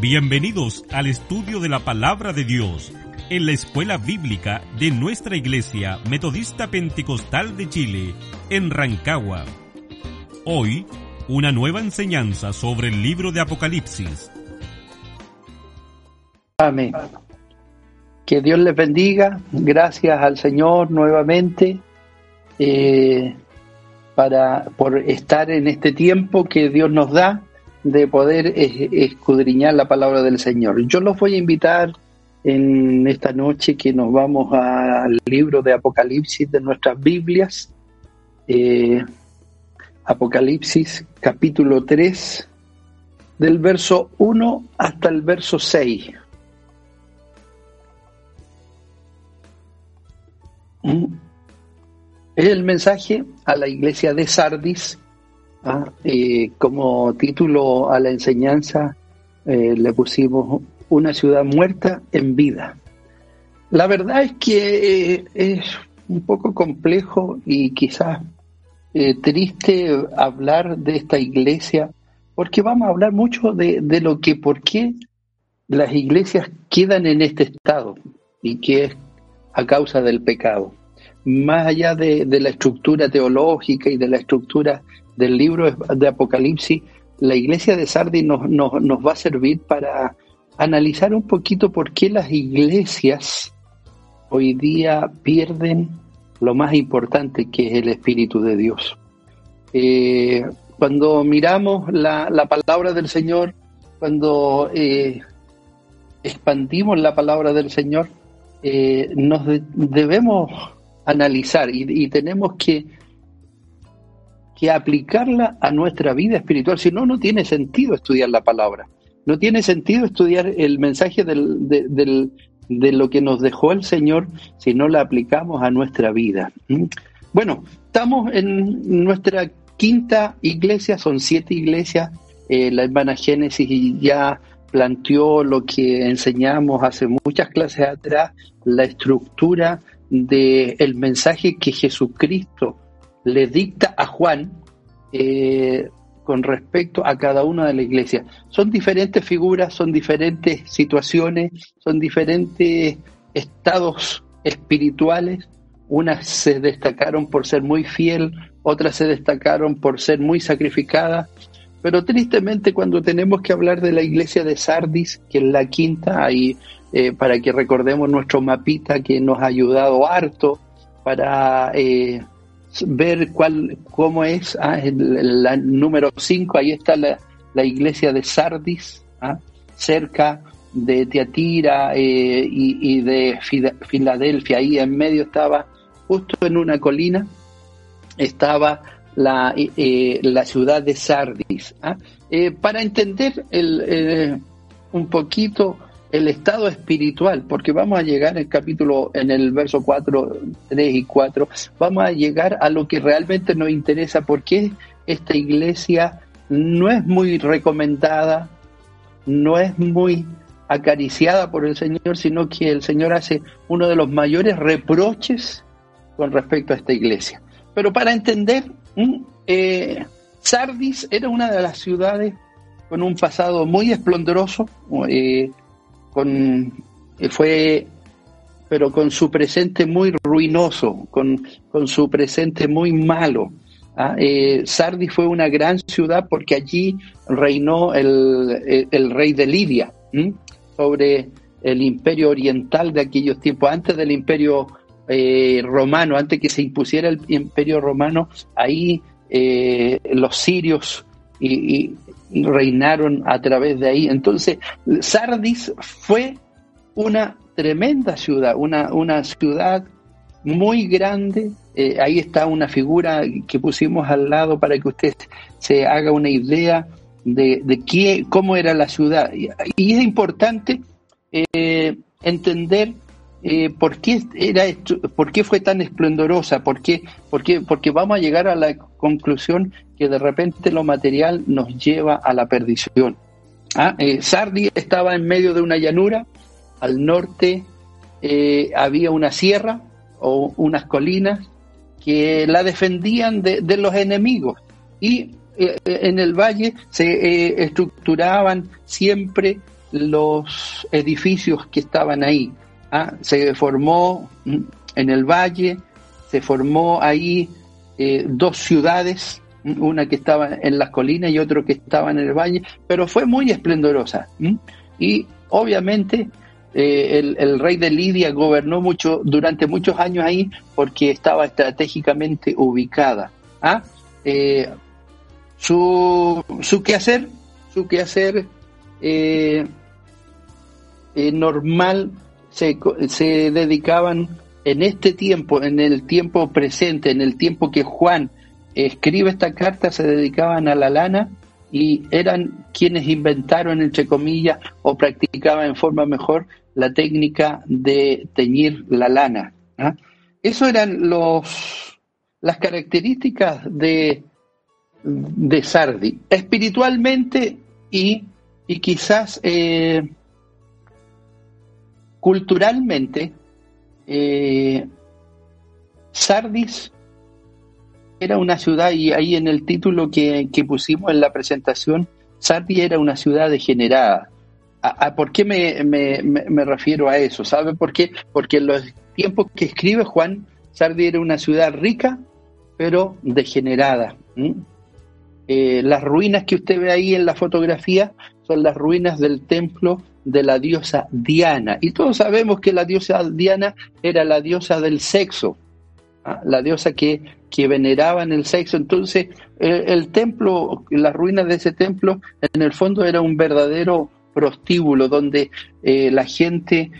Bienvenidos al estudio de la palabra de Dios en la escuela bíblica de nuestra iglesia metodista pentecostal de Chile, en Rancagua. Hoy, una nueva enseñanza sobre el libro de Apocalipsis. Amén. Que Dios les bendiga. Gracias al Señor nuevamente eh, para, por estar en este tiempo que Dios nos da de poder escudriñar la palabra del Señor. Yo los voy a invitar en esta noche que nos vamos al libro de Apocalipsis de nuestras Biblias. Eh, Apocalipsis capítulo 3, del verso 1 hasta el verso 6. Mm. Es el mensaje a la iglesia de Sardis Ah, como título a la enseñanza eh, le pusimos Una ciudad muerta en vida. La verdad es que eh, es un poco complejo y quizás eh, triste hablar de esta iglesia, porque vamos a hablar mucho de, lo que, por qué las iglesias quedan en este estado y que es a causa del pecado. Más allá de, de la estructura teológica y de la estructura del libro de Apocalipsis, la iglesia de Sardis nos, nos, va a servir para analizar un poquito por qué las iglesias hoy día pierden lo más importante que es el Espíritu de Dios. Eh, cuando miramos la, palabra del Señor, cuando eh, expandimos la palabra del Señor, eh, nos debemos analizar y, tenemos que que aplicarla a nuestra vida espiritual. Si no, no tiene sentido estudiar la palabra. No tiene sentido estudiar el mensaje de, lo que nos dejó el Señor si no la aplicamos a nuestra vida. ¿Mm? Bueno, estamos en nuestra quinta iglesia, son siete iglesias. Eh, la hermana Génesis ya planteó lo que enseñamos hace muchas clases atrás, la estructura del mensaje que Jesucristo le dicta a Juan eh, con respecto a cada una de las iglesias. Son diferentes figuras, son diferentes situaciones, son diferentes estados espirituales. Unas se destacaron por ser muy fiel, otras se destacaron por ser muy sacrificadas. Pero tristemente cuando tenemos que hablar de la iglesia de Sardis, que es la quinta, ahí eh, para que recordemos nuestro mapita que nos ha ayudado harto para eh, ver cuál, cómo es, ah, el, número 5, ahí está la, iglesia de Sardis, ah, cerca de Teatira eh, y, de Filadelfia, ahí en medio estaba, justo en una colina, estaba la, eh, la ciudad de Sardis. Ah. Eh, para entender el, un poquito el estado espiritual, porque vamos a llegar en el capítulo, en el verso 4, 3 y 4, vamos a llegar a lo que realmente nos interesa, porque esta iglesia no es muy recomendada, no es muy acariciada por el Señor, sino que el Señor hace uno de los mayores reproches con respecto a esta iglesia. Pero para entender, eh, Sardis era una de las ciudades con un pasado muy esplendoroso, eh, con, eh, fue, pero con su presente muy ruinoso, con, con su presente muy malo. ¿ah? Eh, Sardis fue una gran ciudad porque allí reinó el, el, rey de Lidia sobre el imperio oriental de aquellos tiempos, antes del imperio eh, romano, antes que se impusiera el imperio romano, ahí los sirios y, reinaron a través de ahí. Entonces, Sardis fue una tremenda ciudad, una, una ciudad muy grande. Eh, ahí está una figura que pusimos al lado para que usted se haga una idea de, de qué, cómo era la ciudad. Y, es importante eh, entender eh, por qué era esto, por qué fue tan esplendorosa, por qué, por qué, porque vamos a llegar a la conclusión que de repente lo material nos lleva a la perdición. ¿Ah? Eh, Sardi estaba en medio de una llanura, al norte eh, había una sierra o unas colinas que la defendían de, de los enemigos y en el valle se estructuraban siempre los edificios que estaban ahí. ¿Ah? se formó mm, en el valle, se formó ahí eh, dos ciudades, mm, una que estaba en las colinas y otra que estaba en el valle, pero fue muy esplendorosa. Y obviamente eh, el, rey de Lidia gobernó mucho durante muchos años ahí porque estaba estratégicamente ubicada. ¿ah? Eh, su, su quehacer, su quehacer normal se, dedicaban en este tiempo, en el tiempo presente, en el tiempo que Juan escribe esta carta, se dedicaban a la lana y eran quienes inventaron, entre comillas, o practicaban en forma mejor la técnica de teñir la lana. ¿ah? Eso eran los, las características de, de Sardi, espiritualmente y, y quizás eh, Culturalmente, eh, Sardis era una ciudad, y ahí en el título que, pusimos en la presentación, Sardis era una ciudad degenerada. ¿A, por qué me, refiero a eso? ¿Sabe por qué? Porque en los tiempos que escribe Juan, Sardis era una ciudad rica, pero degenerada. Eh, las ruinas que usted ve ahí en la fotografía son las ruinas del templo de la diosa Diana. Y todos sabemos que la diosa Diana era la diosa del sexo, ¿ah? la diosa que, que veneraban el sexo. Entonces, el, templo, las ruinas de ese templo, en el fondo era un verdadero prostíbulo donde eh, la gente,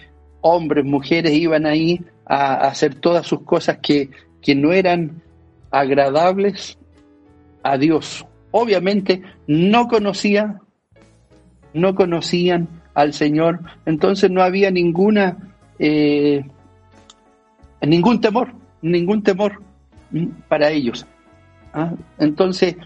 hombres, mujeres, iban ahí a, hacer todas sus cosas que, que no eran agradables a Dios. Obviamente no conocía, no conocían al Señor, entonces no había ninguna, eh, ningún temor, ningún temor para ellos. ¿ah? Entonces,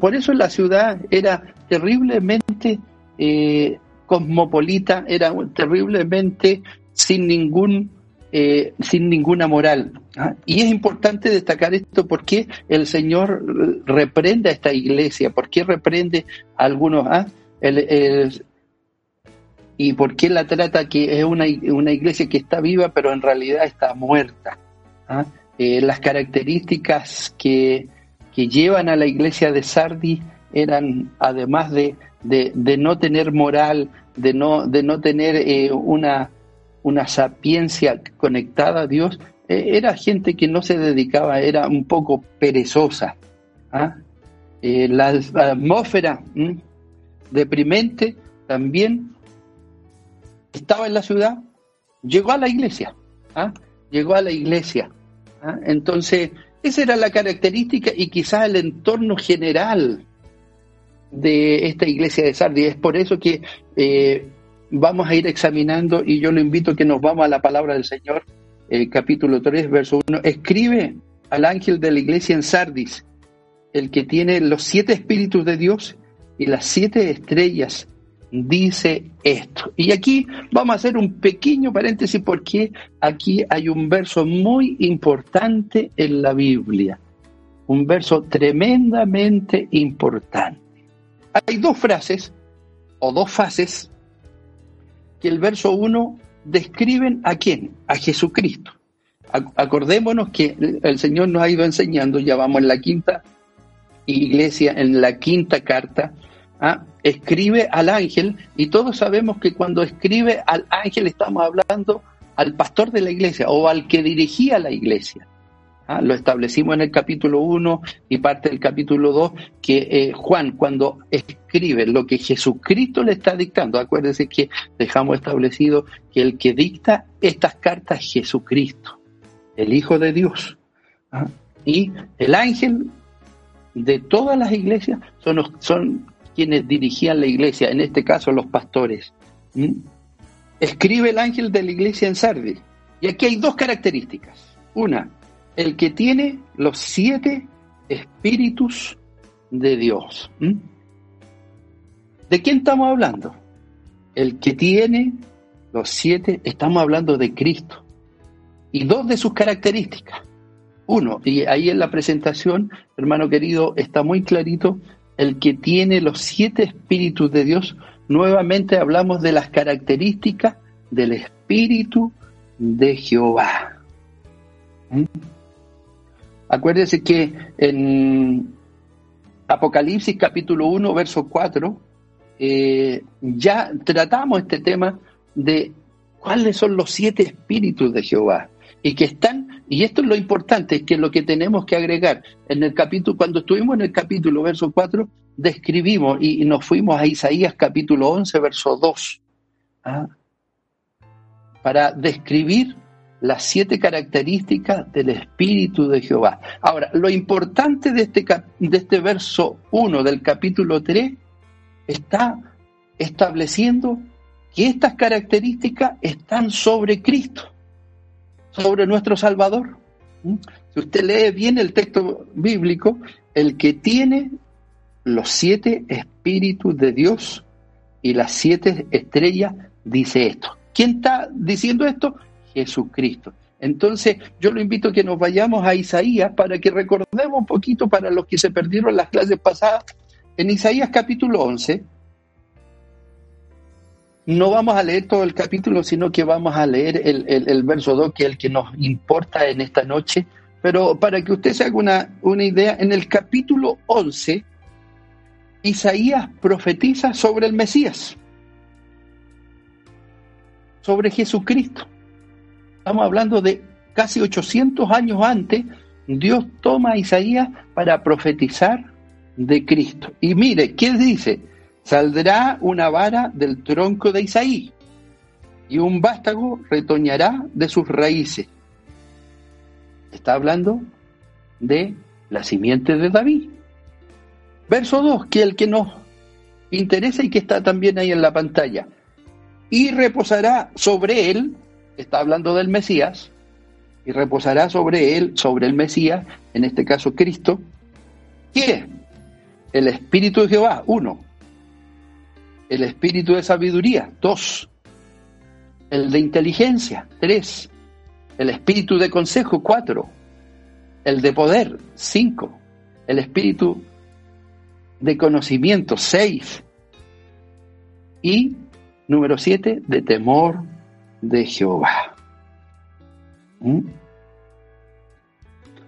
por eso la ciudad era terriblemente eh, cosmopolita, era terriblemente sin ningún eh, sin ninguna moral. ¿ah? Y es importante destacar esto porque el Señor reprende a esta iglesia, porque reprende a algunos. ¿ah? el, y por qué la trata que es una, una iglesia que está viva pero en realidad está muerta. ¿ah? Eh, las características que, que, llevan a la iglesia de Sardi eran, además de, de, no tener moral, de no, de no tener eh, una, una sapiencia conectada a Dios, eh, era gente que no se dedicaba, era un poco perezosa. ¿ah? la atmósfera deprimente también estaba en la ciudad, llegó a la iglesia, ¿ah? llegó a la iglesia. ¿ah? Entonces, esa era la característica y quizás el entorno general de esta iglesia de Sardis. Es por eso que eh, vamos a ir examinando y yo lo invito a que nos vamos a la palabra del Señor, eh, capítulo 3, verso 1. Escribe al ángel de la iglesia en Sardis, el que tiene los siete espíritus de Dios y las siete estrellas dice esto. Y aquí vamos a hacer un pequeño paréntesis porque aquí hay un verso muy importante en la Biblia, un verso tremendamente importante. Hay dos frases o dos fases que el verso 1 describen a quién, a Jesucristo. Acordémonos que el Señor nos ha ido enseñando, ya vamos en la quinta iglesia, en la quinta carta, ¿ah? escribe al ángel y todos sabemos que cuando escribe al ángel estamos hablando al pastor de la iglesia o al que dirigía la iglesia. ¿ah? Lo establecimos en el capítulo 1 y parte del capítulo 2 que eh, Juan cuando escribe lo que Jesucristo le está dictando, acuérdense que dejamos establecido que el que dicta estas cartas es Jesucristo, el Hijo de Dios. ¿ah? Y el ángel de todas las iglesias son, son quienes dirigían la iglesia, en este caso los pastores. Escribe el ángel de la iglesia en Sardis. Y aquí hay dos características. Una, el que tiene los siete espíritus de Dios. ¿De quién estamos hablando? El que tiene los siete, estamos hablando de Cristo. Y dos de sus características. Uno, y ahí en la presentación, hermano querido, está muy clarito, el que tiene los siete espíritus de Dios, nuevamente hablamos de las características del espíritu de Jehová. ¿Mm? Acuérdense que en Apocalipsis capítulo 1, verso 4, eh, ya tratamos este tema de cuáles son los siete espíritus de Jehová y que están, y esto es lo importante, es que lo que tenemos que agregar en el capítulo, cuando estuvimos en el capítulo verso 4, describimos y, nos fuimos a Isaías capítulo 11, verso 2, ¿ah? para describir las siete características del Espíritu de Jehová. Ahora, lo importante de este, de este verso 1 del capítulo 3 está estableciendo que estas características están sobre Cristo, sobre nuestro Salvador. ¿Mm? Si usted lee bien el texto bíblico, el que tiene los siete espíritus de Dios y las siete estrellas dice esto. ¿Quién está diciendo esto? Jesucristo. Entonces, yo lo invito a que nos vayamos a Isaías para que recordemos un poquito para los que se perdieron las clases pasadas. En Isaías capítulo 11, no vamos a leer todo el capítulo, sino que vamos a leer el, verso 2, que es el que nos importa en esta noche. Pero para que usted se haga una, una idea, en el capítulo 11, Isaías profetiza sobre el Mesías, sobre Jesucristo. Estamos hablando de casi 800 años antes, Dios toma a Isaías para profetizar de Cristo. Y mire, ¿qué dice? Saldrá una vara del tronco de Isaí y un vástago retoñará de sus raíces. Está hablando de la simiente de David. Verso 2, que el que nos interesa y que está también ahí en la pantalla. Y reposará sobre él está hablando del Mesías, y reposará sobre él, sobre el Mesías, en este caso Cristo, ¿qué? El Espíritu de Jehová, uno. El Espíritu de sabiduría, dos. El de inteligencia, tres. El Espíritu de consejo, cuatro. El de poder, cinco. El Espíritu de conocimiento, seis. Y número siete, de temor de Jehová. ¿Mm?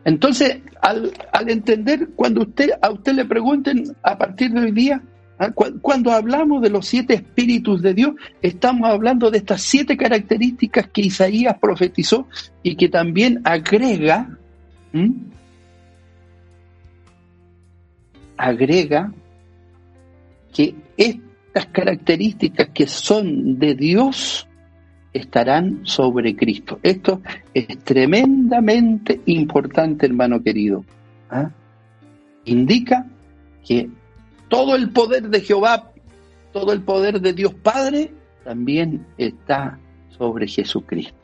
Entonces, al, entender, cuando usted, a usted le pregunten a partir de hoy día. Cuando hablamos de los siete espíritus de Dios, estamos hablando de estas siete características que Isaías profetizó y que también agrega, agrega que estas características que son de Dios estarán sobre Cristo. Esto es tremendamente importante, hermano querido. ¿ah? Indica que todo el poder de Jehová, todo el poder de Dios Padre, también está sobre Jesucristo.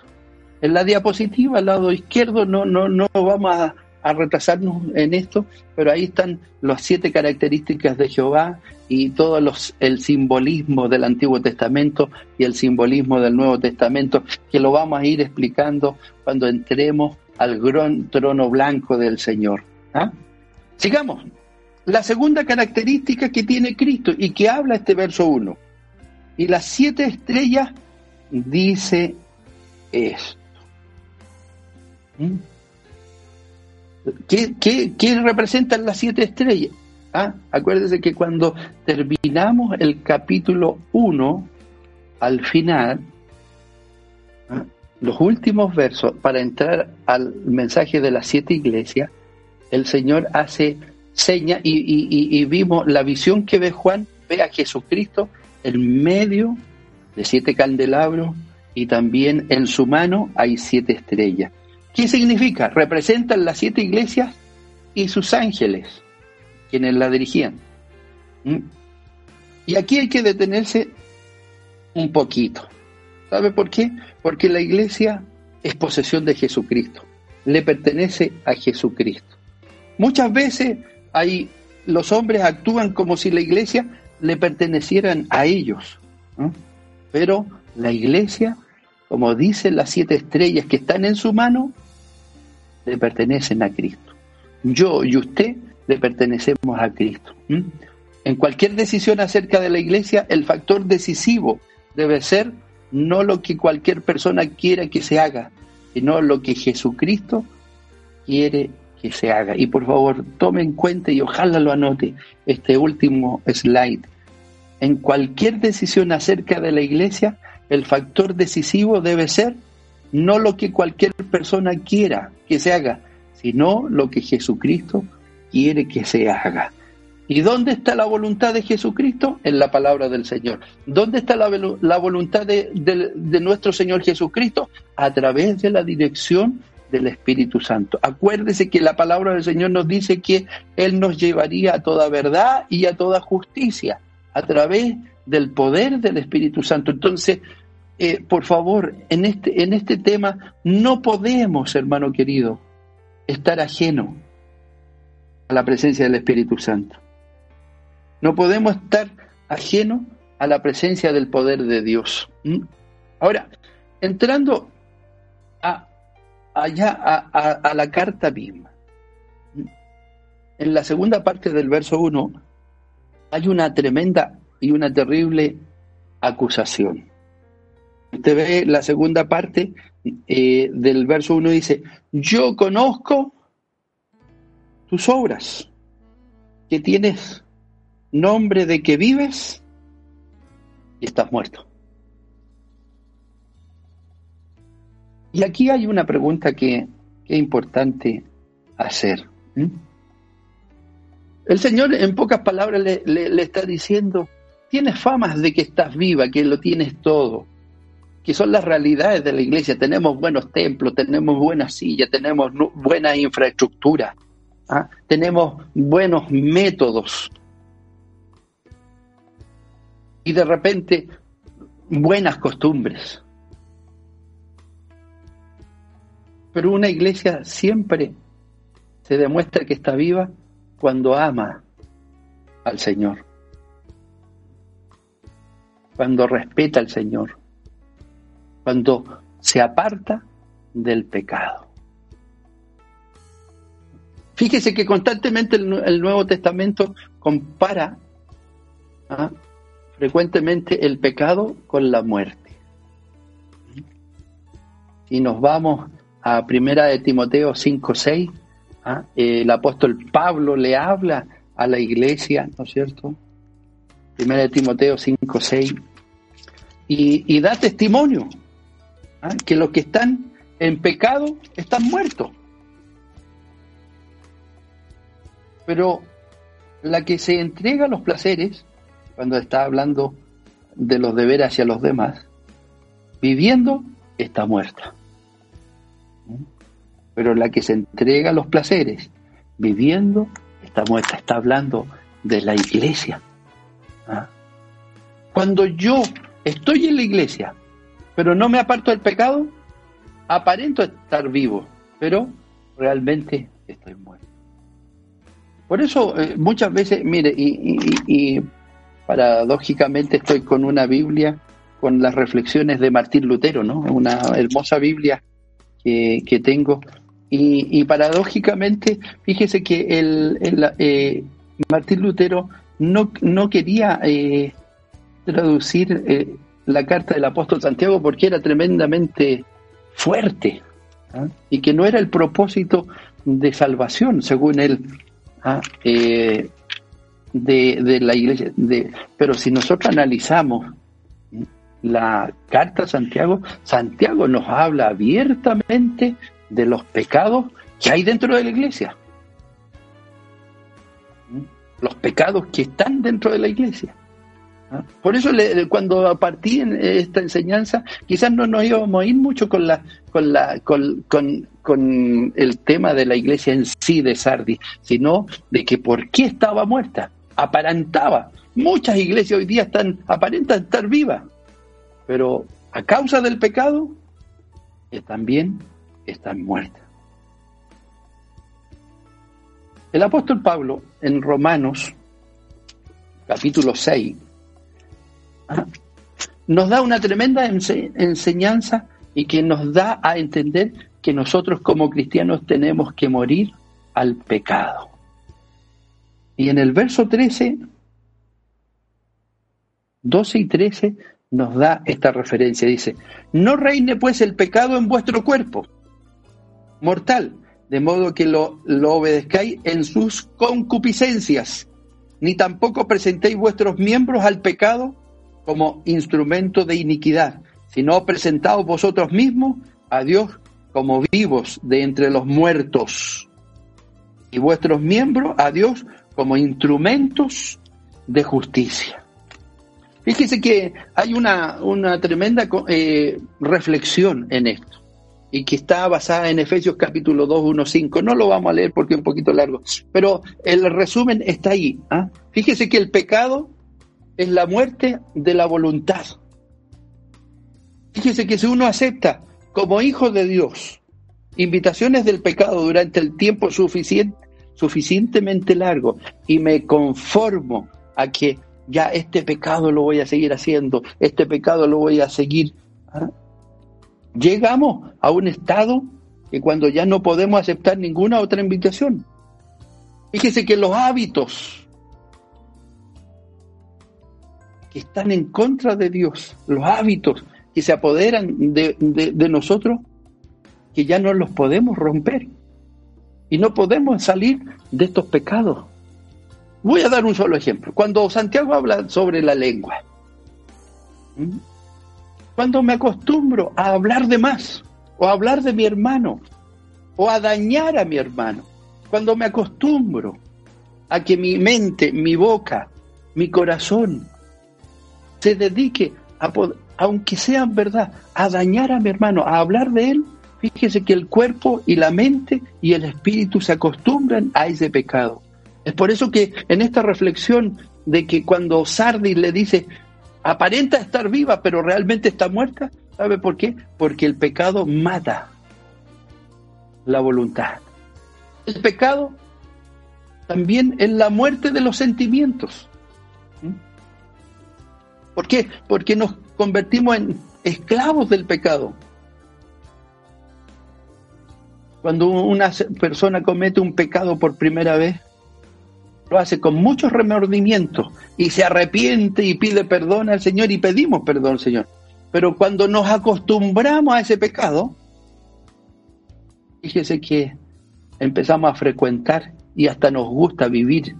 En la diapositiva, al lado izquierdo, no, no, no vamos a, retrasarnos en esto, pero ahí están las siete características de Jehová y todo los, el simbolismo del Antiguo Testamento y el simbolismo del Nuevo Testamento, que lo vamos a ir explicando cuando entremos al gran trono blanco del Señor. ¿ah? Sigamos. La segunda característica que tiene Cristo y que habla este verso 1. Y las siete estrellas dice esto. ¿Mm? ¿Qué, qué, representan las siete estrellas? Ah, acuérdense que cuando terminamos el capítulo 1, al final, ah, los últimos versos, para entrar al mensaje de las siete iglesias, el Señor hace seña y, y, vimos la visión que ve Juan, ve a Jesucristo en medio de siete candelabros y también en su mano hay siete estrellas. ¿Qué significa? Representan las siete iglesias y sus ángeles, quienes la dirigían. ¿Mm? Y aquí hay que detenerse un poquito. ¿Sabe por qué? Porque la iglesia es posesión de Jesucristo, le pertenece a Jesucristo. Muchas veces hay, los hombres actúan como si la iglesia le pertenecieran a ellos, pero la iglesia, como dicen las siete estrellas que están en su mano, le pertenecen a Cristo. Yo y usted le pertenecemos a Cristo. En cualquier decisión acerca de la iglesia, el factor decisivo debe ser no lo que cualquier persona quiera que se haga, sino lo que Jesucristo quiere que se haga. Y por favor, tome en cuenta y ojalá lo anote este último slide. En cualquier decisión acerca de la iglesia, el factor decisivo debe ser no lo que cualquier persona quiera que se haga, sino lo que Jesucristo quiere que se haga. ¿Y dónde está la voluntad de Jesucristo? En la palabra del Señor. ¿Dónde está la, voluntad de, de, nuestro Señor Jesucristo? A través de la dirección del Espíritu Santo. Acuérdese que la palabra del Señor nos dice que Él nos llevaría a toda verdad y a toda justicia a través del poder del Espíritu Santo. Entonces, eh, por favor, en este, en este tema no podemos, hermano querido, estar ajeno a la presencia del Espíritu Santo. No podemos estar ajeno a la presencia del poder de Dios. ¿Mm? Ahora, entrando a, allá a, la carta misma, en la segunda parte del verso 1 hay una tremenda y una terrible acusación. Usted ve la segunda parte eh, del verso 1 dice, yo conozco tus obras, que tienes nombre de que vives y estás muerto. Y aquí hay una pregunta que, es importante hacer. El Señor en pocas palabras le, le está diciendo, tienes famas de que estás viva, que lo tienes todo que son las realidades de la iglesia. Tenemos buenos templos, tenemos buenas sillas, tenemos buena infraestructura, ¿ah? tenemos buenos métodos. Y de repente, buenas costumbres. Pero una iglesia siempre se demuestra que está viva cuando ama al Señor, cuando respeta al Señor cuando se aparta del pecado. Fíjese que constantemente el, Nuevo Testamento compara ¿ah? frecuentemente el pecado con la muerte. Si nos vamos a Primera de Timoteo 5.6, ¿ah? el apóstol Pablo le habla a la iglesia, ¿no es cierto? Primera de Timoteo 5.6, y, y da testimonio ¿ah? que los que están en pecado están muertos. Pero la que se entrega a los placeres, cuando está hablando de los deberes hacia los demás, viviendo está muerta. Pero la que se entrega a los placeres, viviendo está muerta. Está hablando de la iglesia. ¿ah? Cuando yo estoy en la iglesia, pero no me aparto del pecado, aparento estar vivo, pero realmente estoy muerto. Por eso eh, muchas veces, mire, y, paradójicamente estoy con una Biblia con las reflexiones de Martín Lutero, ¿no? Una hermosa Biblia que, tengo. Y, paradójicamente, fíjese que el, eh, Martín Lutero no, no quería eh, traducir la carta del apóstol Santiago porque era tremendamente fuerte ¿ah? y que no era el propósito de salvación, según él, ¿ah? eh, de, la iglesia. De, pero si nosotros analizamos la carta a Santiago, Santiago nos habla abiertamente de los pecados que hay dentro de la iglesia. Los pecados que están dentro de la iglesia. Por eso cuando partí en esta enseñanza, quizás no nos íbamos a ir mucho con la, con la, con, con, el tema de la iglesia en sí de Sardi, sino de que por qué estaba muerta, aparentaba, Muchas iglesias hoy día están, aparentan estar vivas, pero a causa del pecado, también están muertas. El apóstol Pablo en Romanos capítulo 6 ¿ah? nos da una tremenda enseñanza y que nos da a entender que nosotros como cristianos tenemos que morir al pecado. Y en el verso 13, 12 y 13 nos da esta referencia. Dice, no reine pues el pecado en vuestro cuerpo, mortal, de modo que lo, obedezcáis en sus concupiscencias, ni tampoco presentéis vuestros miembros al pecado como instrumento de iniquidad, sino presentaos vosotros mismos a Dios como vivos de entre los muertos, y vuestros miembros a Dios como instrumentos de justicia. Fíjese que hay una, una tremenda eh, reflexión en esto y que está basada en Efesios capítulo 2, 1, 5. No lo vamos a leer porque es un poquito largo, pero el resumen está ahí. ¿ah? Fíjese que el pecado es la muerte de la voluntad. Fíjese que si uno acepta como hijo de Dios invitaciones del pecado durante el tiempo suficiente, suficientemente largo y me conformo a que ya este pecado lo voy a seguir haciendo, este pecado lo voy a seguir. ¿ah? Llegamos a un estado que cuando ya no podemos aceptar ninguna otra invitación. Fíjese que los hábitos que están en contra de Dios, los hábitos que se apoderan de, de nosotros, que ya no los podemos romper y no podemos salir de estos pecados. Voy a dar un solo ejemplo. Cuando Santiago habla sobre la lengua, cuando me acostumbro a hablar de más, o a hablar de mi hermano, o a dañar a mi hermano, cuando me acostumbro a que mi mente, mi boca, mi corazón se dedique a, aunque sea verdad, a dañar a mi hermano, a hablar de él, fíjese que el cuerpo y la mente y el espíritu se acostumbran a ese pecado. Es por eso que en esta reflexión de que cuando Sardis le dice, aparenta estar viva, pero realmente está muerta, ¿sabe por qué? Porque el pecado mata la voluntad. El pecado también es la muerte de los sentimientos. ¿Mm? ¿Por qué? Porque nos convertimos en esclavos del pecado. Cuando una persona comete un pecado por primera vez, lo hace con mucho remordimiento y se arrepiente y pide perdón al Señor y pedimos perdón Señor. Pero cuando nos acostumbramos a ese pecado, fíjese que empezamos a frecuentar y hasta nos gusta vivir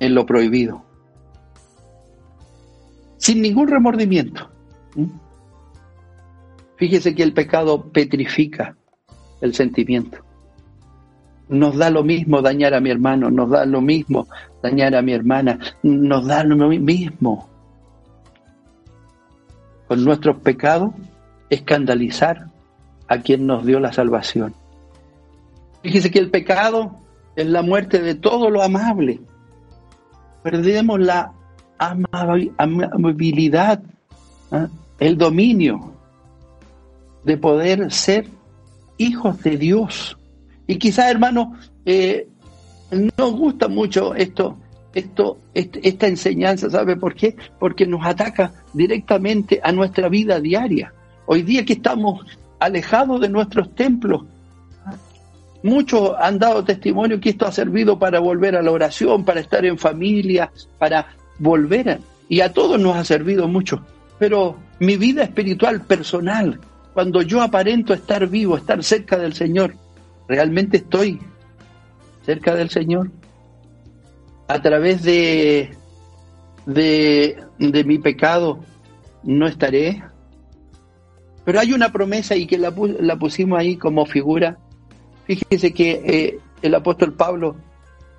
en lo prohibido. Sin ningún remordimiento. Fíjese que el pecado petrifica el sentimiento. Nos da lo mismo dañar a mi hermano, nos da lo mismo dañar a mi hermana, nos da lo mismo. Con nuestros pecados, escandalizar a quien nos dio la salvación. Fíjese que el pecado es la muerte de todo lo amable. Perdemos la amabilidad, ¿ah? el dominio de poder ser hijos de Dios. Y quizás, hermano, eh, nos gusta mucho esto, esto, esta enseñanza, ¿sabe por qué? Porque nos ataca directamente a nuestra vida diaria. Hoy día que estamos alejados de nuestros templos, muchos han dado testimonio que esto ha servido para volver a la oración, para estar en familia, para volver, y a todos nos ha servido mucho. Pero mi vida espiritual, personal, cuando yo aparento estar vivo, estar cerca del Señor, ¿realmente estoy cerca del Señor? A través de, de, mi pecado no estaré. Pero hay una promesa y que la, la pusimos ahí como figura. Fíjese que eh, el apóstol Pablo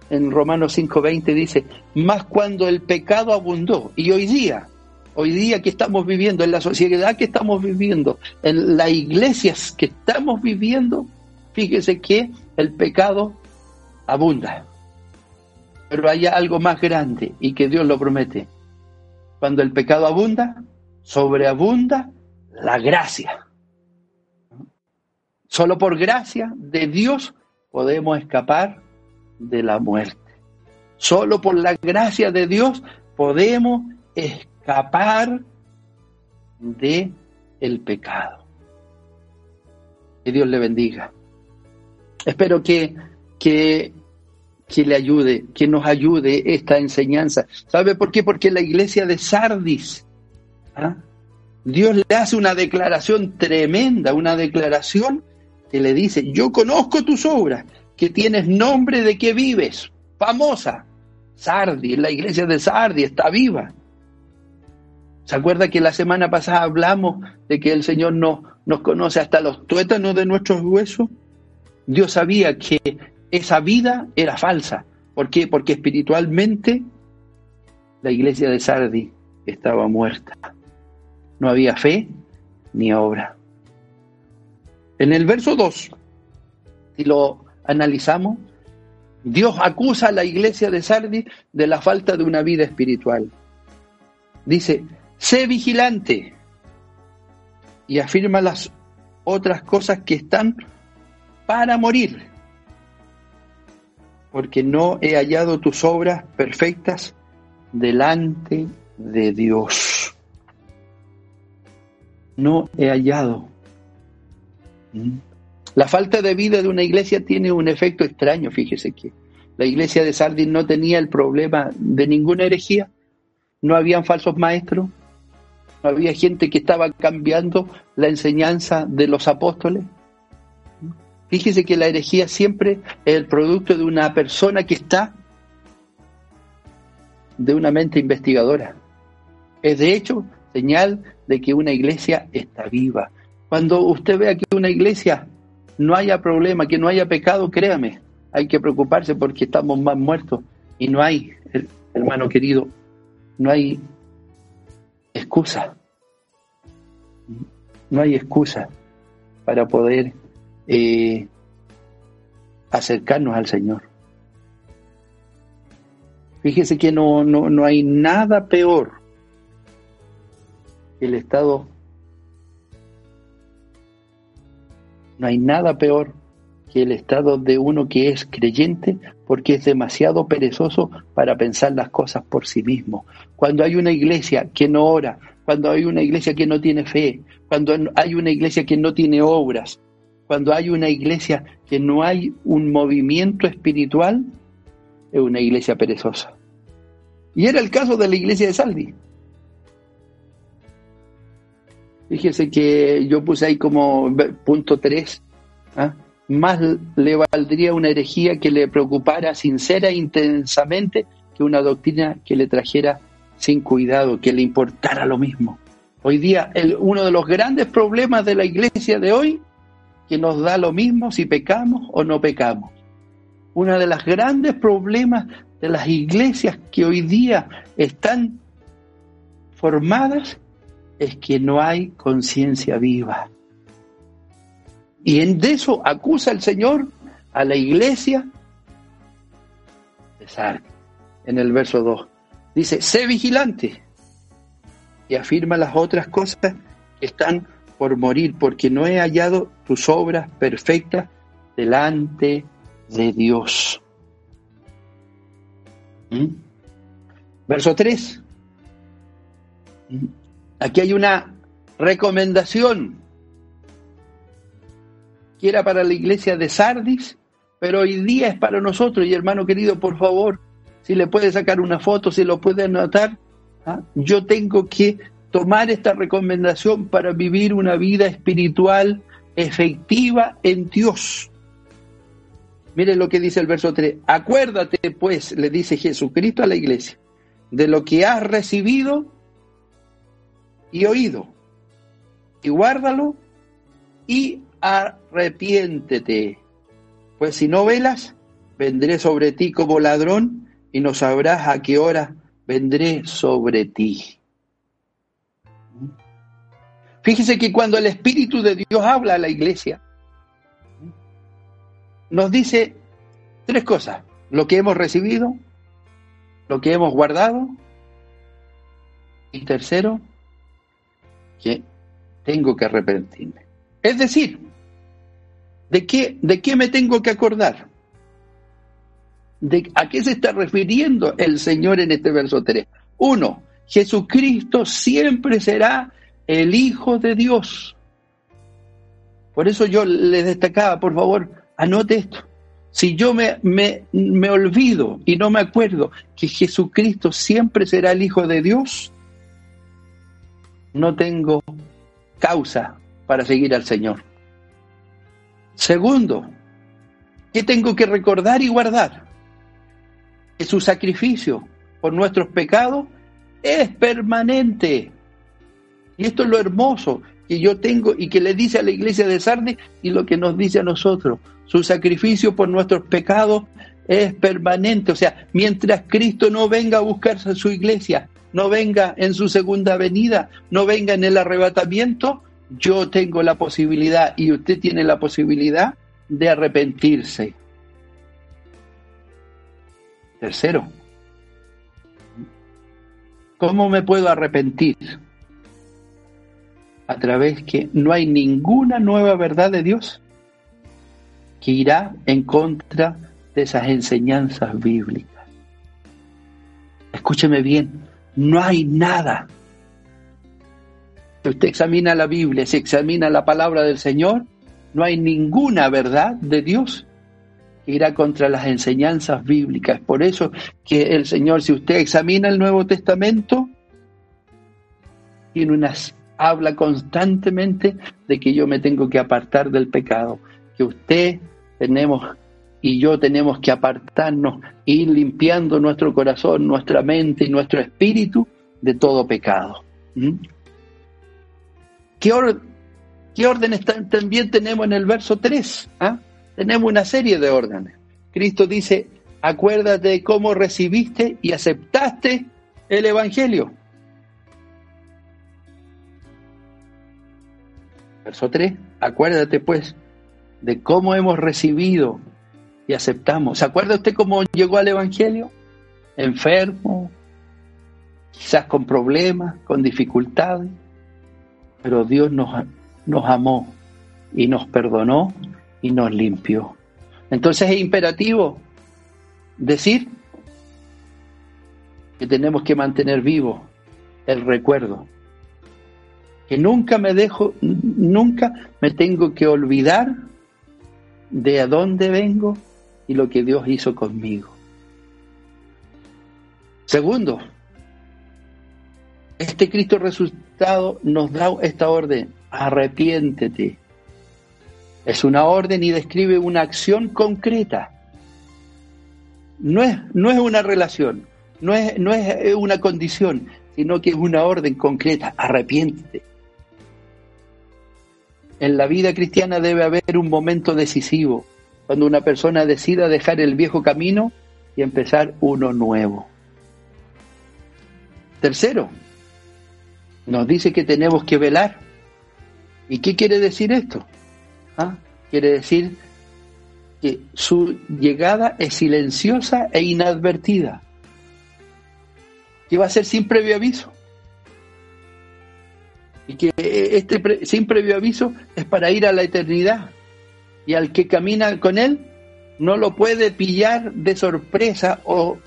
en Romanos 5:20 dice, más cuando el pecado abundó, y hoy día, hoy día que estamos viviendo, en la sociedad que estamos viviendo, en las iglesias que estamos viviendo, fíjese que el pecado abunda. Pero hay algo más grande y que Dios lo promete. Cuando el pecado abunda, sobreabunda la gracia. Solo por gracia de Dios podemos escapar de la muerte. Solo por la gracia de Dios podemos escapar de el pecado. Que Dios le bendiga. Espero que, que, que le ayude, que nos ayude esta enseñanza. ¿Sabe por qué? Porque la iglesia de Sardis, ¿ah? Dios le hace una declaración tremenda, una declaración que le dice, yo conozco tus obras, que tienes nombre de que vives, famosa. Sardi, la iglesia de Sardi está viva. ¿Se acuerda que la semana pasada hablamos de que el Señor nos, nos conoce hasta los tuétanos de nuestros huesos? Dios sabía que esa vida era falsa. ¿Por qué? Porque espiritualmente la iglesia de Sardi estaba muerta. No había fe ni obra. En el verso 2, si lo analizamos, Dios acusa a la iglesia de Sardi de la falta de una vida espiritual. Dice, sé vigilante y afirma las otras cosas que están para morir, porque no he hallado tus obras perfectas delante de Dios. No he hallado. ¿Mm? La falta de vida de una iglesia tiene un efecto extraño, fíjese que la iglesia de Sardis no tenía el problema de ninguna herejía, no habían falsos maestros, no había gente que estaba cambiando la enseñanza de los apóstoles. Fíjese que la herejía siempre es el producto de una persona que está de una mente investigadora. Es de hecho señal de que una iglesia está viva. Cuando usted vea que una iglesia no haya problema, que no haya pecado, créame, hay que preocuparse porque estamos más muertos y no hay, hermano querido, no hay excusa. No hay excusa para poder eh, acercarnos al Señor. Fíjese que no, no, no hay nada peor que el estado No hay nada peor que el estado de uno que es creyente porque es demasiado perezoso para pensar las cosas por sí mismo. Cuando hay una iglesia que no ora, cuando hay una iglesia que no tiene fe, cuando hay una iglesia que no tiene obras, cuando hay una iglesia que no hay un movimiento espiritual, es una iglesia perezosa. Y era el caso de la iglesia de Salvi. Fíjese que yo puse ahí como punto 3, ¿ah? más le valdría una herejía que le preocupara sincera e intensamente que una doctrina que le trajera sin cuidado, que le importara lo mismo. Hoy día uno de los grandes problemas de la iglesia de hoy, que nos da lo mismo si pecamos o no pecamos. Uno de los grandes problemas de las iglesias que hoy día están formadas es que no hay conciencia viva. Y en eso acusa el Señor a la iglesia de en el verso 2. Dice, sé vigilante. Y afirma las otras cosas que están por morir, porque no he hallado tus obras perfectas delante de Dios. ¿Mm? Verso 3. Aquí hay una recomendación que era para la iglesia de Sardis, pero hoy día es para nosotros. Y hermano querido, por favor, si le puede sacar una foto, si lo puede anotar, ¿ah? yo tengo que tomar esta recomendación para vivir una vida espiritual efectiva en Dios. Mire lo que dice el verso 3. Acuérdate, pues, le dice Jesucristo a la iglesia, de lo que has recibido y oído, y guárdalo y arrepiéntete, pues si no velas, vendré sobre ti como ladrón y no sabrás a qué hora vendré sobre ti. Fíjese que cuando el Espíritu de Dios habla a la iglesia, nos dice tres cosas, lo que hemos recibido, lo que hemos guardado. Y tercero, que tengo que arrepentirme. Es decir, ¿de qué, de qué me tengo que acordar? ¿De ¿A qué se está refiriendo el Señor en este verso 3? Uno, Jesucristo siempre será el Hijo de Dios. Por eso yo le destacaba, por favor, anote esto. Si yo me, me, me, olvido y no me acuerdo que Jesucristo siempre será el Hijo de Dios, no tengo causa para seguir al Señor. Segundo, ¿qué tengo que recordar y guardar? Que su sacrificio por nuestros pecados es permanente. Y esto es lo hermoso que yo tengo y que le dice a la iglesia de Sardes y lo que nos dice a nosotros. Su sacrificio por nuestros pecados es permanente. O sea, mientras Cristo no venga a buscarse a su iglesia, no venga en su segunda venida, no venga en el arrebatamiento, yo tengo la posibilidad y usted tiene la posibilidad de arrepentirse. Tercero, ¿cómo me puedo arrepentir? A través que no hay ninguna nueva verdad de Dios que irá en contra de esas enseñanzas bíblicas. Escúcheme bien, no hay nada. Si usted examina la Biblia, si examina la palabra del Señor, no hay ninguna verdad de Dios que irá contra las enseñanzas bíblicas. Por eso que el Señor, si usted examina el Nuevo Testamento, tiene unas habla constantemente de que yo me tengo que apartar del pecado, que usted tenemos y yo tenemos que apartarnos, ir limpiando nuestro corazón, nuestra mente y nuestro espíritu de todo pecado. ¿Mm? ¿Qué, órdenes también tenemos en el verso 3? ¿Ah? Tenemos una serie de órdenes. Cristo dice, acuérdate de cómo recibiste y aceptaste el Evangelio. Verso 3, acuérdate pues de cómo hemos recibido y aceptamos. ¿Se acuerda usted cómo llegó al Evangelio? Enfermo, quizás con problemas, con dificultades, pero Dios nos, nos amó y nos perdonó y nos limpió. Entonces es imperativo decir que tenemos que mantener vivo el recuerdo, que nunca me dejo, nunca me tengo que olvidar de a dónde vengo y lo que Dios hizo conmigo. Segundo, este Cristo resucitado nos da esta orden, arrepiéntete. Es una orden y describe una acción concreta. No es, no es una relación, no es, no es una condición, sino que es una orden concreta, arrepiéntete. En la vida cristiana debe haber un momento decisivo, cuando una persona decida dejar el viejo camino y empezar uno nuevo. Tercero, nos dice que tenemos que velar. ¿Y qué quiere decir esto? ¿Ah? Quiere decir que su llegada es silenciosa e inadvertida, que va a ser sin previo aviso. Y que este sin previo aviso es para ir a la eternidad, y al que camina con él no lo puede pillar de sorpresa o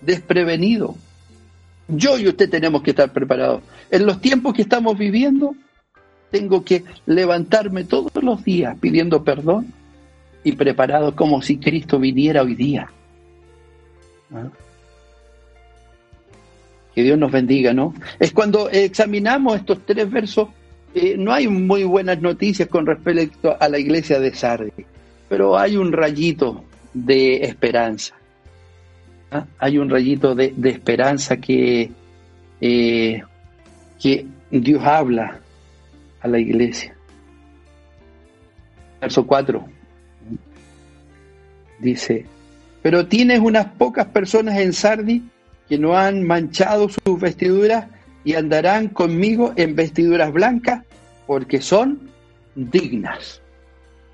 desprevenido. Yo y usted tenemos que estar preparados. En los tiempos que estamos viviendo, tengo que levantarme todos los días pidiendo perdón y preparado como si Cristo viniera hoy día. ¿Ah? Que Dios nos bendiga, ¿no? Es cuando examinamos estos tres versos eh, no hay muy buenas noticias con respecto a la iglesia de Sardes, pero hay un rayito de esperanza. ¿ah? Hay un rayito de, esperanza que, eh, que Dios habla a la iglesia. Verso 4 dice, pero tienes unas pocas personas en Sardi que no han manchado sus vestiduras y andarán conmigo en vestiduras blancas porque son dignas.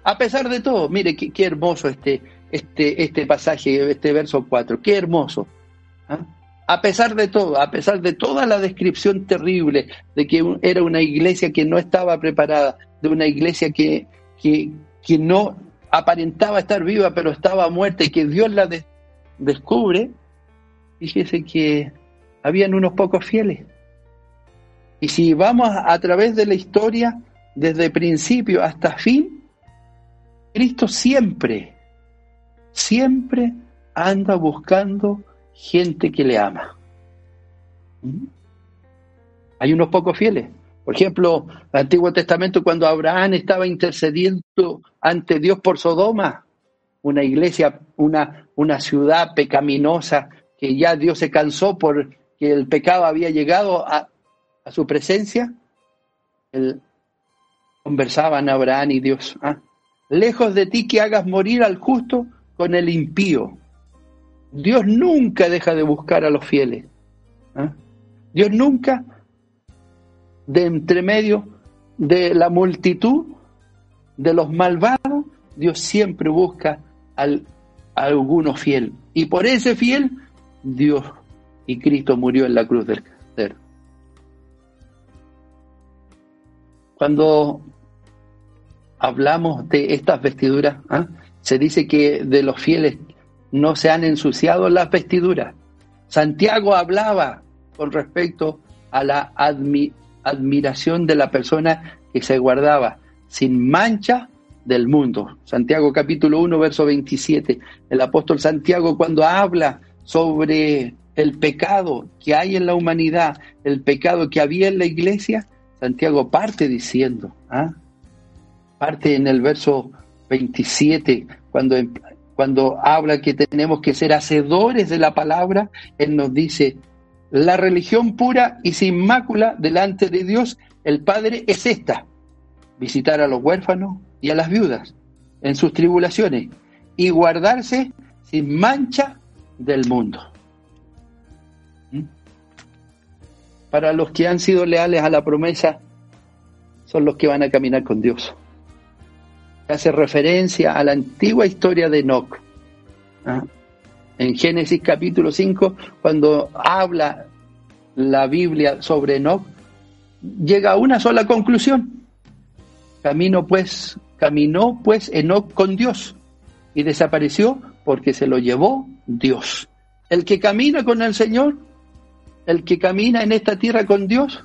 A pesar de todo, mire qué, hermoso este, este, este pasaje, este verso 4, qué hermoso. ¿ah? a pesar de todo, a pesar de toda la descripción terrible de que era una iglesia que no estaba preparada, de una iglesia que, que, no aparentaba estar viva, pero estaba muerta y que Dios la descubre, fíjese que habían unos pocos fieles. Y si vamos a través de la historia, desde principio hasta fin, Cristo siempre, siempre anda buscando gente que le ama. ¿Mm? Hay unos pocos fieles. Por ejemplo, el Antiguo Testamento, cuando Abraham estaba intercediendo ante Dios por Sodoma, una iglesia, una, una ciudad pecaminosa, que ya Dios se cansó porque el pecado había llegado a, a su presencia, conversaban Abraham y Dios. ¿ah? Lejos de ti que hagas morir al justo con el impío. Dios nunca deja de buscar a los fieles. ¿ah? Dios nunca, de entre medio de la multitud de los malvados, Dios siempre busca al, a alguno fiel. Y por ese fiel, Dios y Cristo murió en la cruz del Cordero. Cuando hablamos de estas vestiduras, ¿ah? se dice que de los fieles no se han ensuciado las vestiduras. Santiago hablaba con respecto a la admiración de la persona que se guardaba sin mancha del mundo. Santiago capítulo 1, verso 27. El apóstol Santiago cuando habla sobre el pecado que hay en la humanidad, el pecado que había en la iglesia, Santiago parte diciendo, ¿ah? parte en el verso 27, cuando cuando habla que tenemos que ser hacedores de la palabra, Él nos dice, la religión pura y sin mácula delante de Dios, el Padre, es esta, visitar a los huérfanos y a las viudas en sus tribulaciones y guardarse sin mancha del mundo. ¿Mm? Para los que han sido leales a la promesa, son los que van a caminar con Dios hace referencia a la antigua historia de Enoch. ¿ah? En Génesis capítulo 5, cuando habla la Biblia sobre Enoch, llega a una sola conclusión. Camino pues, caminó pues Enoch con Dios y desapareció porque se lo llevó Dios. El que camina con el Señor, el que camina en esta tierra con Dios,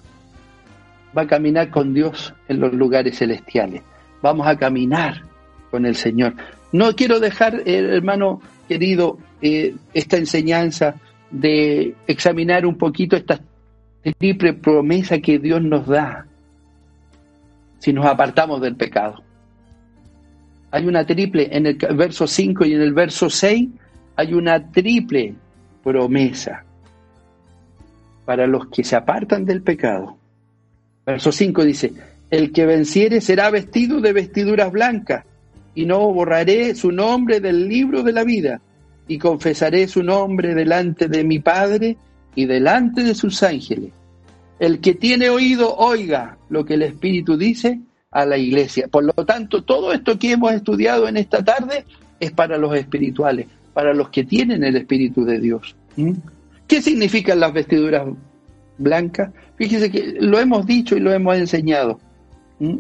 va a caminar con Dios en los lugares celestiales vamos a caminar con el Señor. No quiero dejar, eh, hermano querido, eh, esta enseñanza de examinar un poquito esta triple promesa que Dios nos da si nos apartamos del pecado. Hay una triple, en el verso 5 y en el verso 6, hay una triple promesa para los que se apartan del pecado. Verso 5 dice, el que venciere será vestido de vestiduras blancas, y no borraré su nombre del libro de la vida, y confesaré su nombre delante de mi Padre y delante de sus ángeles. El que tiene oído, oiga lo que el Espíritu dice a la iglesia. Por lo tanto, todo esto que hemos estudiado en esta tarde es para los espirituales, para los que tienen el Espíritu de Dios. ¿Mm? ¿Qué significan las vestiduras blancas? Fíjese que lo hemos dicho y lo hemos enseñado. ¿Mm?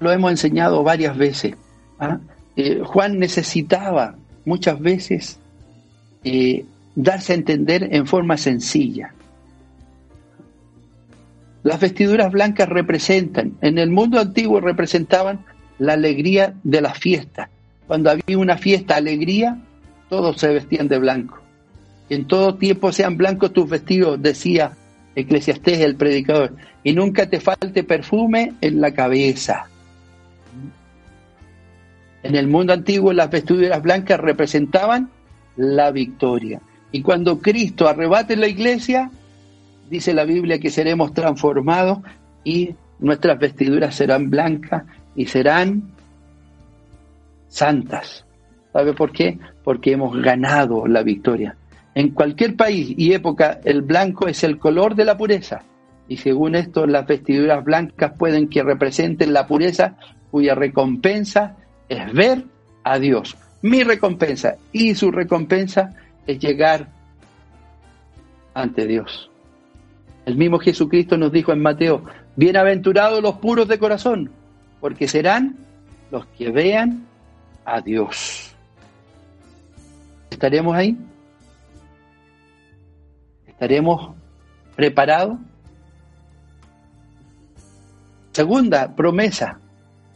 Lo hemos enseñado varias veces. ¿ah? Eh, Juan necesitaba muchas veces eh, darse a entender en forma sencilla. Las vestiduras blancas representan, en el mundo antiguo representaban la alegría de la fiesta. Cuando había una fiesta, alegría, todos se vestían de blanco. En todo tiempo sean blancos tus vestidos, decía Eclesiastés, el predicador, y nunca te falte perfume en la cabeza. En el mundo antiguo las vestiduras blancas representaban la victoria. Y cuando Cristo arrebate la iglesia, dice la Biblia que seremos transformados y nuestras vestiduras serán blancas y serán santas. ¿Sabe por qué? Porque hemos ganado la victoria. En cualquier país y época el blanco es el color de la pureza. Y según esto, las vestiduras blancas pueden que representen la pureza cuya recompensa es ver a Dios. Mi recompensa y su recompensa es llegar ante Dios. El mismo Jesucristo nos dijo en Mateo, bienaventurados los puros de corazón, porque serán los que vean a Dios. ¿Estaremos ahí? ¿Estaremos preparados? Segunda promesa,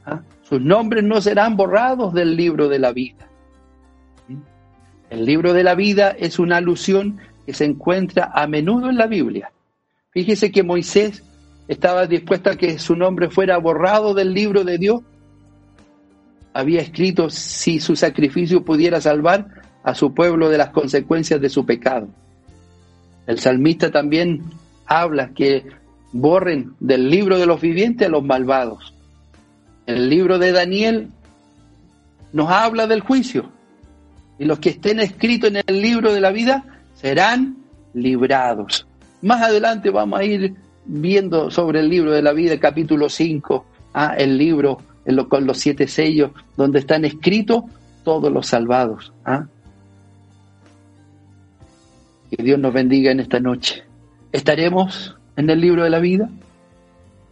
¿ah? sus nombres no serán borrados del libro de la vida. El libro de la vida es una alusión que se encuentra a menudo en la Biblia. Fíjese que Moisés estaba dispuesto a que su nombre fuera borrado del libro de Dios. Había escrito si su sacrificio pudiera salvar a su pueblo de las consecuencias de su pecado. El salmista también habla que borren del libro de los vivientes a los malvados. El libro de Daniel nos habla del juicio. Y los que estén escritos en el libro de la vida serán librados. Más adelante vamos a ir viendo sobre el libro de la vida, capítulo 5, ah, el libro con los siete sellos, donde están escritos todos los salvados. ¿ah? Que Dios nos bendiga en esta noche. ¿Estaremos en el libro de la vida?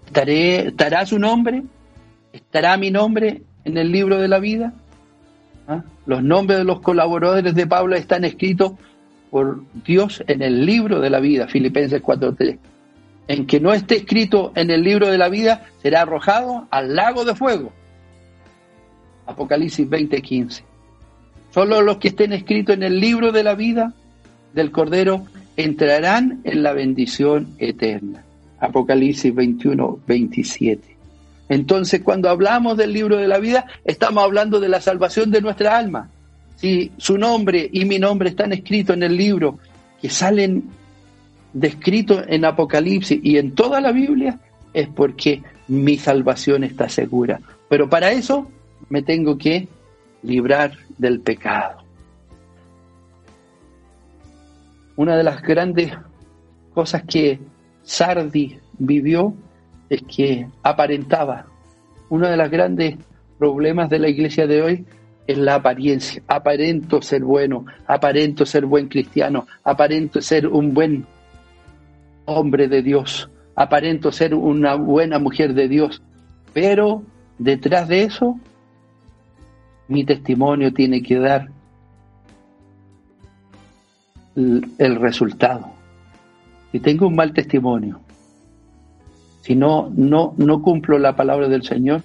¿Estaré, ¿Estará su nombre? ¿Estará mi nombre en el libro de la vida? ¿Ah? Los nombres de los colaboradores de Pablo están escritos por Dios en el libro de la vida, Filipenses 4.3. En que no esté escrito en el libro de la vida, será arrojado al lago de fuego. Apocalipsis 20.15. Solo los que estén escritos en el libro de la vida del Cordero entrarán en la bendición eterna. Apocalipsis 21, 27. Entonces, cuando hablamos del libro de la vida, estamos hablando de la salvación de nuestra alma. Si su nombre y mi nombre están escritos en el libro, que salen descritos en Apocalipsis y en toda la Biblia, es porque mi salvación está segura. Pero para eso me tengo que librar del pecado. Una de las grandes cosas que Sardi vivió es que aparentaba. Uno de los grandes problemas de la iglesia de hoy es la apariencia. Aparento ser bueno, aparento ser buen cristiano, aparento ser un buen hombre de Dios, aparento ser una buena mujer de Dios. Pero detrás de eso, mi testimonio tiene que dar el resultado. Si tengo un mal testimonio, si no, no, no cumplo la palabra del Señor,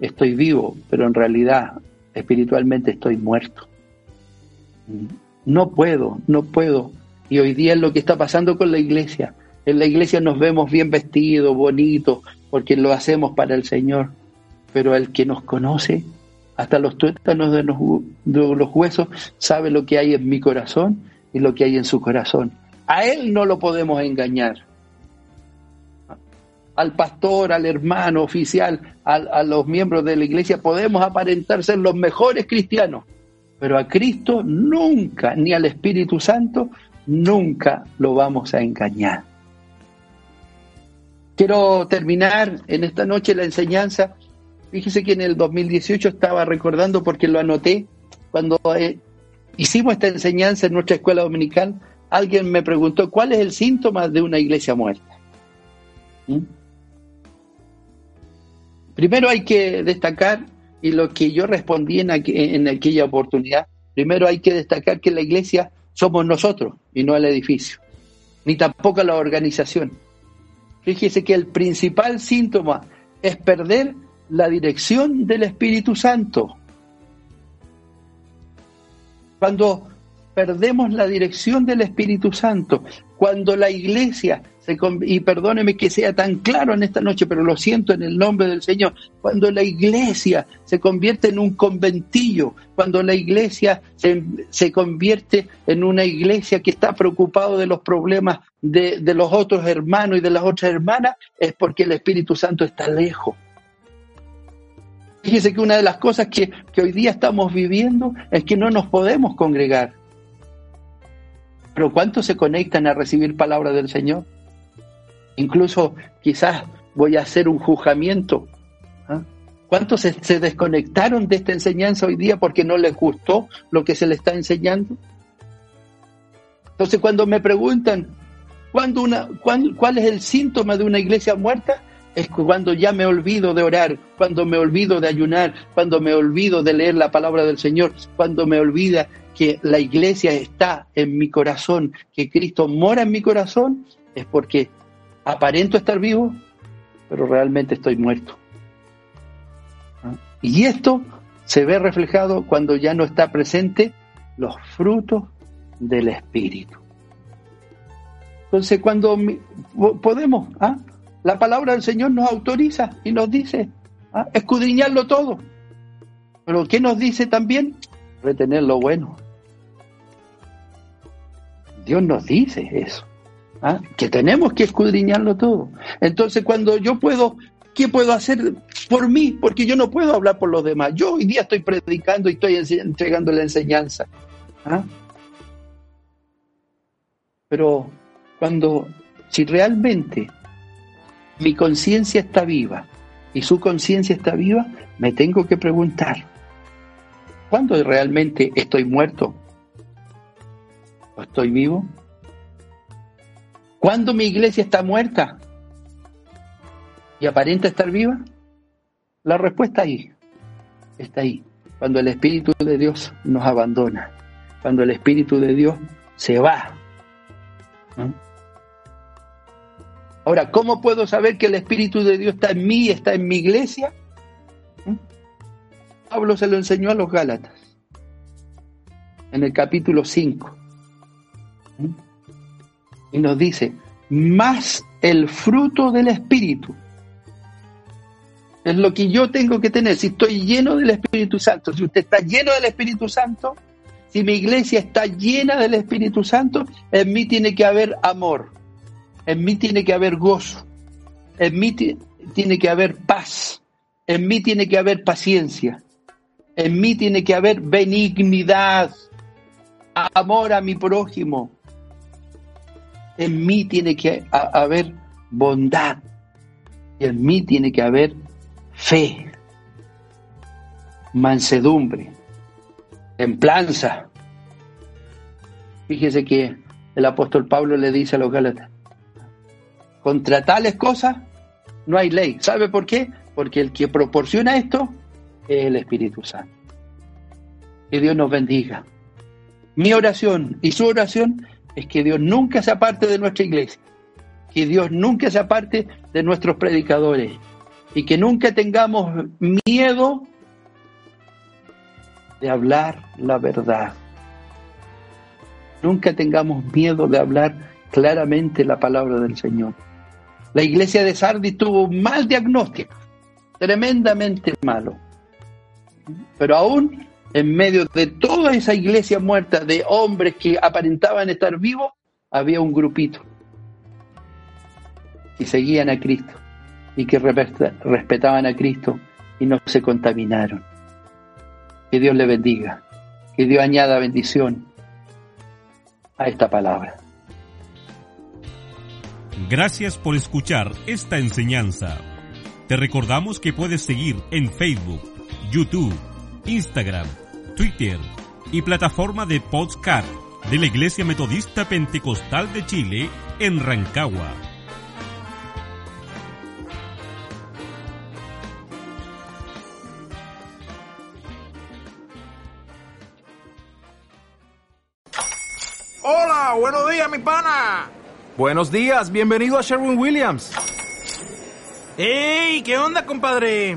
estoy vivo, pero en realidad espiritualmente estoy muerto. No puedo, no puedo. Y hoy día es lo que está pasando con la iglesia. En la iglesia nos vemos bien vestidos, bonitos, porque lo hacemos para el Señor. Pero el que nos conoce, hasta los tuétanos de los, de los huesos, sabe lo que hay en mi corazón y lo que hay en su corazón. A Él no lo podemos engañar. Al pastor, al hermano oficial, a, los miembros de la iglesia, podemos aparentar ser los mejores cristianos, pero a Cristo nunca, ni al Espíritu Santo, nunca lo vamos a engañar. Quiero terminar en esta noche la enseñanza. Fíjese que en el 2018 estaba recordando porque lo anoté cuando eh, hicimos esta enseñanza en nuestra escuela dominical alguien me preguntó, ¿cuál es el síntoma de una iglesia muerta? ¿Mm? Primero hay que destacar, y lo que yo respondí en, aquella oportunidad, primero hay que destacar que la iglesia somos nosotros y no el edificio, ni tampoco la organización. Fíjese que el principal síntoma es perder la dirección del Espíritu Santo. Cuando perdemos la dirección del Espíritu Santo. Cuando la iglesia, y perdóneme que sea tan claro en esta noche, pero lo siento en el nombre del Señor, cuando la iglesia se convierte en un conventillo, cuando la iglesia se, se convierte en una iglesia que está preocupado de los problemas de, de los otros hermanos y de las otras hermanas, es porque el Espíritu Santo está lejos. Fíjese que una de las cosas que, que, hoy día estamos viviendo es que no nos podemos congregar. Pero ¿cuántos se conectan a recibir palabra del Señor? Incluso quizás voy a hacer un juzgamiento. ¿ah? ¿Cuántos se, desconectaron de esta enseñanza hoy día porque no les gustó lo que se les está enseñando? Entonces cuando me preguntan, cuando una, cuál, ¿Cuál es el síntoma de una iglesia muerta? Es cuando ya me olvido de orar, cuando me olvido de ayunar, cuando me olvido de leer la palabra del Señor, cuando me olvida que la iglesia está en mi corazón, que Cristo mora en mi corazón, es porque aparento estar vivo, pero realmente estoy muerto. ¿Ah? Y esto se ve reflejado cuando ya no está presente los frutos del Espíritu. Entonces, cuando podemos, ¿ah? la palabra del Señor nos autoriza y nos dice ¿ah? escudriñarlo todo. Pero ¿qué nos dice también? Retener lo bueno. Dios nos dice eso, ¿ah? que tenemos que escudriñarlo todo. Entonces, cuando yo puedo, ¿qué puedo hacer por mí? Porque yo no puedo hablar por los demás. Yo hoy día estoy predicando y estoy entregando la enseñanza. Pero cuando, si realmente mi conciencia está viva y su conciencia está viva, me tengo que preguntar, ¿cuándo realmente estoy muerto? ¿O estoy vivo? ¿Cuándo mi iglesia está muerta y aparenta estar viva? La respuesta ahí, está ahí, cuando el Espíritu de Dios nos abandona, cuando el Espíritu de Dios se va. Ahora, ¿cómo puedo saber que el Espíritu de Dios está en mí, está en mi iglesia? ¿Mm? Pablo se lo enseñó a los Gálatas, en el capítulo 5. ¿Mm? Y nos dice, más el fruto del Espíritu. Es lo que yo tengo que tener. Si estoy lleno del Espíritu Santo, si usted está lleno del Espíritu Santo, si mi iglesia está llena del Espíritu Santo, en mí tiene que haber amor en mí tiene que haber gozo, en mí tiene que haber paz, en mí tiene que haber paciencia, en mí tiene que haber benignidad, amor a mi prójimo, en mí tiene que haber bondad y en mí tiene que haber fe, mansedumbre, templanza. Fíjese que el apóstol Pablo le dice a los Gálatas, contra tales cosas no hay ley. ¿Sabe por qué? Porque el que proporciona esto es el Espíritu Santo. Que Dios nos bendiga. Mi oración y su oración es que Dios nunca se aparte de nuestra iglesia, que Dios nunca se aparte de nuestros predicadores y que nunca tengamos miedo de hablar la verdad. Nunca tengamos miedo de hablar claramente la palabra del Señor. La iglesia de Sardis tuvo un mal diagnóstico, tremendamente malo. Pero aún en medio de toda esa iglesia muerta de hombres que aparentaban estar vivos, había un grupito y seguían a Cristo y que respetaban a Cristo y no se contaminaron. Que Dios le bendiga, que Dios añada bendición a esta palabra. Gracias por escuchar esta enseñanza. Te recordamos que puedes seguir en Facebook, YouTube, Instagram, Twitter y plataforma de podcast de la Iglesia Metodista Pentecostal de Chile en Rancagua. Hola, buenos días, mi pana. Buenos días, bienvenido a Sherwin Williams. ¡Ey! ¿Qué onda, compadre?